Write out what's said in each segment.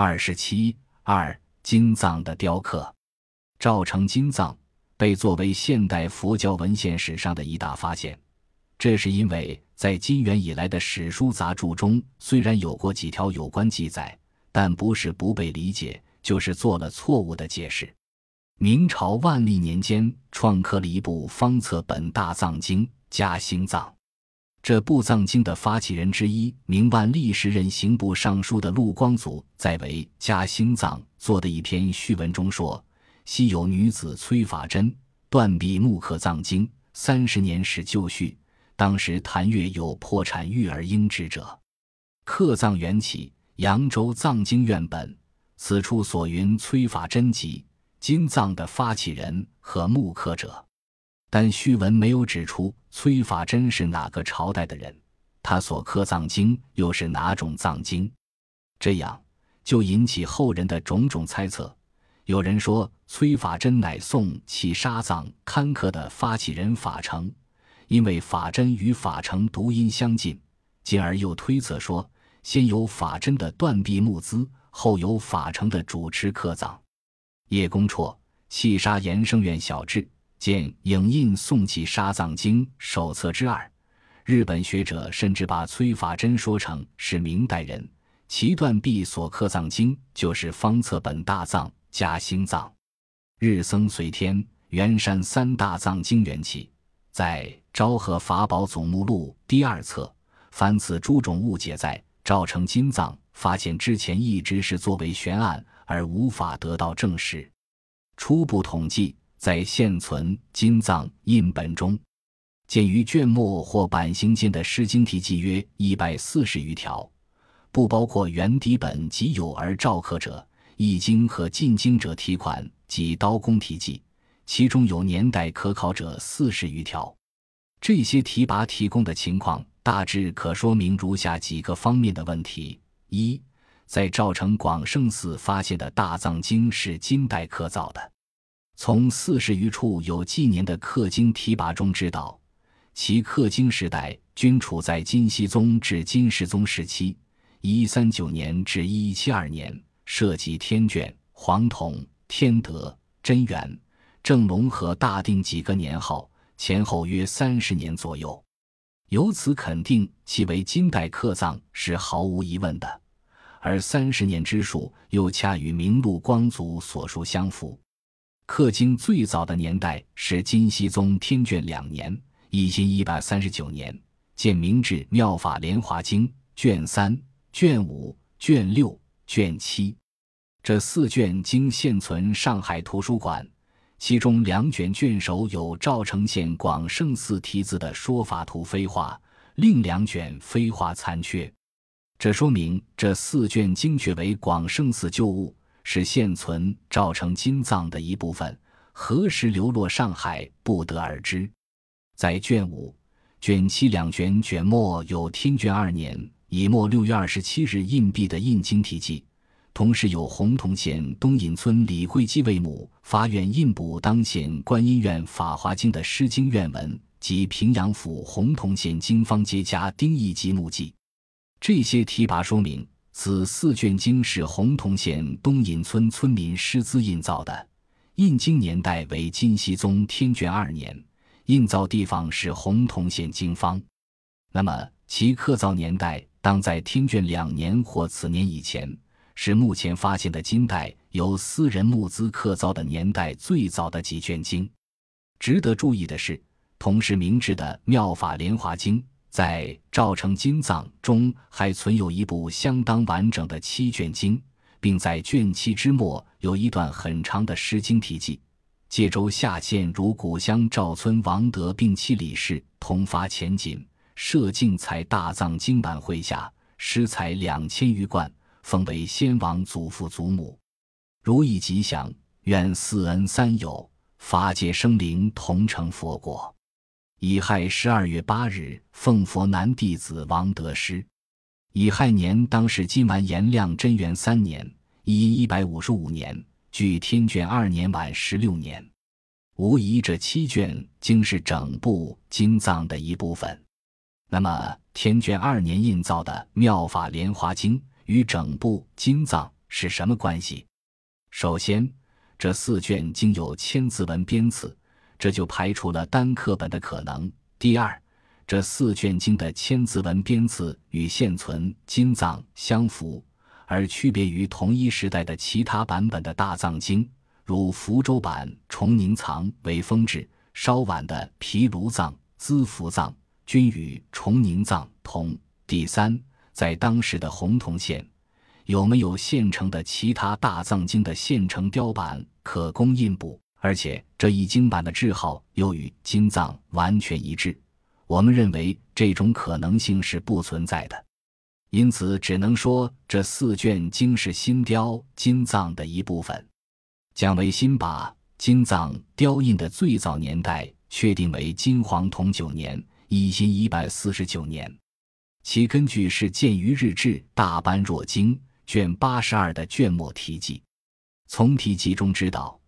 二十七二金藏的雕刻，赵成金藏被作为现代佛教文献史上的一大发现。这是因为在金元以来的史书杂著中，虽然有过几条有关记载，但不是不被理解，就是做了错误的解释。明朝万历年间，创刻了一部方册本大藏经《加兴藏》。这部藏经的发起人之一，明万历时任刑部尚书的陆光祖，在为《嘉兴藏》做的一篇序文中说：“昔有女子崔法珍断臂木刻藏经，三十年始就绪。当时谭月有破产育儿婴之者。刻藏缘起，扬州藏经院本。此处所云崔法珍集。”经藏的发起人和木刻者，但序文没有指出崔法真是哪个朝代的人，他所刻藏经又是哪种藏经，这样就引起后人的种种猜测。有人说崔法真乃宋弃沙藏刊刻的发起人法成，因为法真与法成读音相近，进而又推测说先有法真的断臂木资，后有法成的主持刻藏。叶公绰《细沙延生院小志》见影印《宋弃沙藏经手册之二》，日本学者甚至把崔法珍说成是明代人，其断臂所刻藏经就是方册本大藏加兴藏。日僧随天元山三大藏经缘起，在《昭和法宝总目录》第二册，凡此诸种误解，在赵成金藏发现之前一直是作为悬案。而无法得到证实。初步统计，在现存金藏印本中，见于卷末或版型间的《诗经》题记约一百四十余条，不包括原底本及有而照刻者，《易经》和进经者题款及刀工题记，其中有年代可考者四十余条。这些提拔提供的情况，大致可说明如下几个方面的问题：一。在赵城广胜寺发现的大藏经是金代刻造的，从四十余处有纪年的刻经题跋中知道，其刻经时代均处在金熙宗至金世宗时期（一三九年至一一七二年），涉及天卷、黄铜、天德、真元、正隆和大定几个年号，前后约三十年左右。由此肯定其为金代刻藏是毫无疑问的。而三十年之数又恰与明禄光祖所述相符。刻经最早的年代是金熙宗天眷两年（一千一百三十九年），见《明治妙法莲华经》卷三、卷五、卷六、卷七，这四卷经现存上海图书馆，其中两卷卷首有赵城县广胜寺题字的说法图飞画，另两卷飞画残缺。这说明这四卷经确为广胜寺旧物，是现存赵成金藏的一部分。何时流落上海，不得而知。在卷五、卷七两卷卷末有天卷二年乙末六月二十七日印币的印经题记，同时有洪洞县东引村李慧基为母发愿印补当县观音院法华经的诗经愿文及平阳府洪洞县经方街家丁义吉墓记。这些提拔说明，此四卷经是洪洞县东引村村民师资印造的，印经年代为金熙宗天眷二年，印造地方是洪洞县经方。那么其刻造年代当在天眷两年或此年以前，是目前发现的金代由私人募资刻造的年代最早的几卷经。值得注意的是，同时明制的《妙法莲华经》。在赵成金藏中还存有一部相当完整的七卷经，并在卷七之末有一段很长的诗经题记。界州下县如古乡赵村王德并妻李氏同发前锦，设敬财大藏经版会下，诗财两千余贯，封为先王祖父祖母。如意吉祥，愿四恩三有，法界生灵同成佛果。乙亥十二月八日，奉佛南弟子王得师。乙亥年当是金完延亮贞元三年，一一百五十五年，距天卷二年晚十六年。无疑，这七卷经是整部金藏的一部分。那么，天卷二年印造的《妙法莲华经》与整部金藏是什么关系？首先，这四卷经有千字文编次，这就排除了单刻本的可能。第二，这四卷经的千字文编次与现存金藏相符，而区别于同一时代的其他版本的大藏经，如福州版崇宁藏为封制，稍晚的毗卢藏、资福藏均与崇宁藏同。第三，在当时的洪洞县，有没有现成的其他大藏经的现成雕版可供印补？而且这一经版的字号又与金藏完全一致，我们认为这种可能性是不存在的，因此只能说这四卷经是新雕金藏的一部分。蒋维新把金藏雕印的最早年代确定为金黄铜九年（一千一百四十九年）。其根据是见于日志《大般若经》卷八十二的卷末题记，从题记中知道，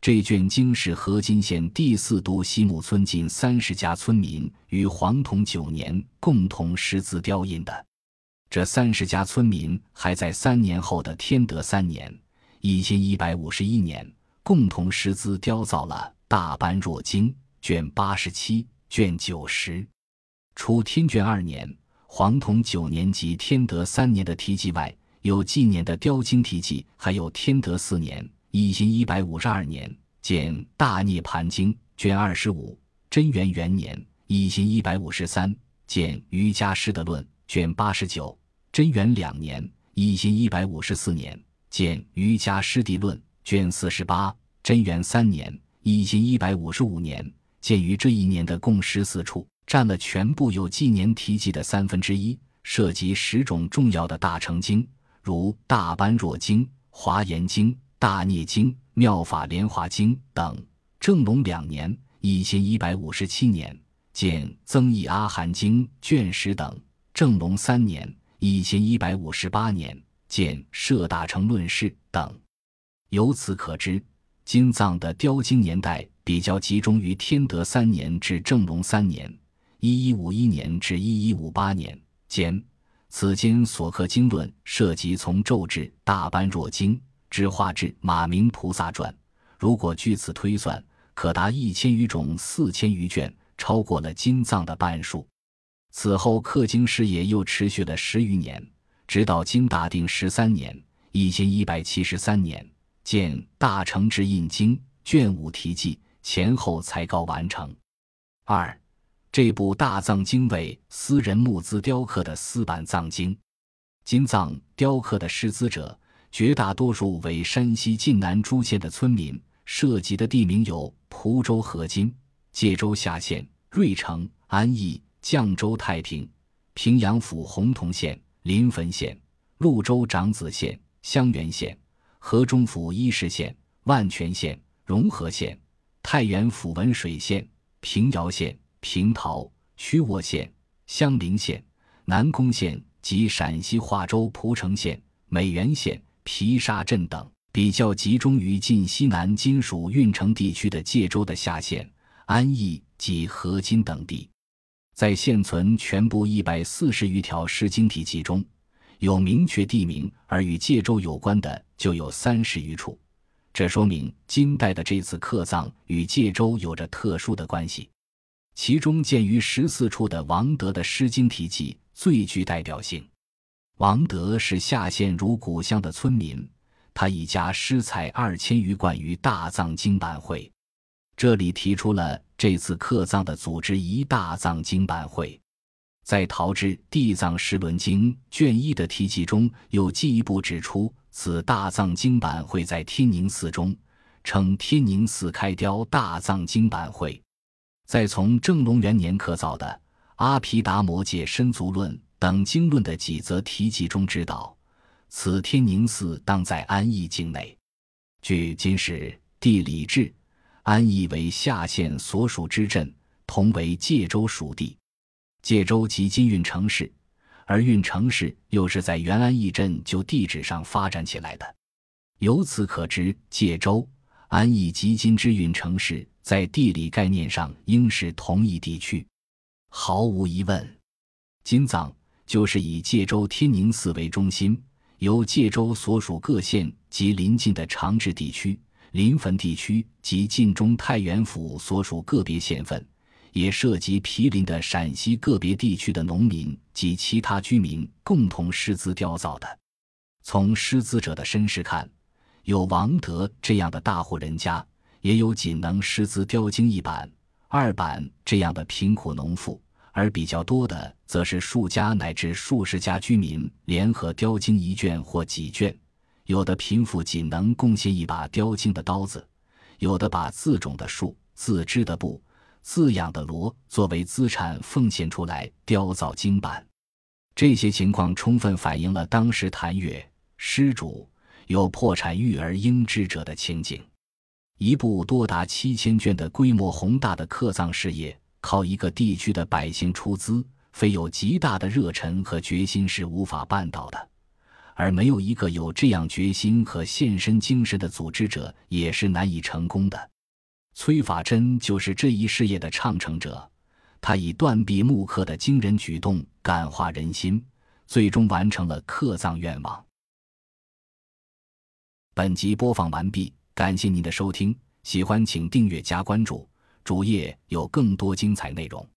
这卷经是河津县第四都西木村近三十家村民于黄统九年共同识字雕印的。这三十家村民还在三年后的天德三年（一千一百五十一年）共同识字雕造了《大般若经》卷八十七、卷九十。除天卷二年。黄统九年及天德三年的题记外，有纪年的雕经题记，还有天德四年（一心一百五十二年）见《大涅盘经》卷二十五；贞元元年（一心一百五十三）见《瑜伽师的论》卷八十九；贞元两年（一心一百五十四年）见《瑜伽师地论》卷四十八；贞元三年（一心一百五十五年）见于这一年的共十四处。占了全部有纪年提及的三分之一，涉及十种重要的大乘经，如《大般若经》《华严经》《大涅经》《妙法莲华经》等。正隆两年（一千一百五十七年）见《增益阿含经》卷十等；正隆三年（一千一百五十八年）见《摄大乘论释》等。由此可知，金藏的雕经年代比较集中于天德三年至正隆三年。一一五一年至一一五八年间，此间所刻经论涉及从咒至《大般若经》只画至《马明菩萨传》，如果据此推算，可达一千余种、四千余卷，超过了金藏的半数。此后刻经事业又持续了十余年，直到金大定十三年（一千一百七十三年）见《大成之印经》卷五题记，前后才告完成。二。这部大藏经为私人募资雕刻的丝版藏经，金藏雕刻的师资者绝大多数为山西晋南诸县的村民，涉及的地名有蒲州河津、界州下县、芮城、安邑、绛州太平、平阳府洪洞县、临汾县、潞州长子县、襄垣县、河中府伊势县、万全县、融合县、太原府文水县、平遥县。平桃、曲沃县、襄陵县、南宫县及陕西华州蒲城县、美原县、皮沙镇等，比较集中于晋西南金属运城地区的界州的下县、安邑及河津等地。在现存全部一百四十余条诗经体记中，有明确地名而与界州有关的就有三十余处，这说明金代的这次刻葬与界州有着特殊的关系。其中，建于十四处的王德的《诗经》题记最具代表性。王德是下县如古乡的村民，他一家施采二千余贯于大藏经版会。这里提出了这次刻葬的组织一大藏经版会。在《陶之地藏十轮经》卷一的题记中，又进一步指出，此大藏经版会在天宁寺中，称天宁寺开雕大藏经版会。再从正隆元年刻造的《阿毗达摩界身足论》等经论的几则题记中知道，此天宁寺当在安义境内。据《今史地理志》，安义为下县所属之镇，同为界州属地。界州即今运城市，而运城市又是在原安义镇就地址上发展起来的。由此可知，界州、安义及今之运城市。在地理概念上应是同一地区，毫无疑问，金藏就是以界州天宁寺为中心，由界州所属各县及邻近的长治地区、临汾地区及晋中太原府所属个别县份，也涉及毗邻的陕西个别地区的农民及其他居民共同施资雕造的。从施资者的身世看，有王德这样的大户人家，也有仅能施资雕精一板、二板这样的贫苦农妇。而比较多的，则是数家乃至数十家居民联合雕精一卷或几卷，有的贫富仅能贡献一把雕精的刀子，有的把自种的树、自织的布、自养的骡作为资产奉献出来雕造经板。这些情况充分反映了当时谭岳施主有破产育儿应之者的情景。一部多达七千卷的规模宏大的刻葬事业。靠一个地区的百姓出资，非有极大的热忱和决心是无法办到的；而没有一个有这样决心和献身精神的组织者，也是难以成功的。崔法珍就是这一事业的倡成者，他以断壁木刻的惊人举动感化人心，最终完成了刻葬愿望。本集播放完毕，感谢您的收听，喜欢请订阅加关注。主页有更多精彩内容。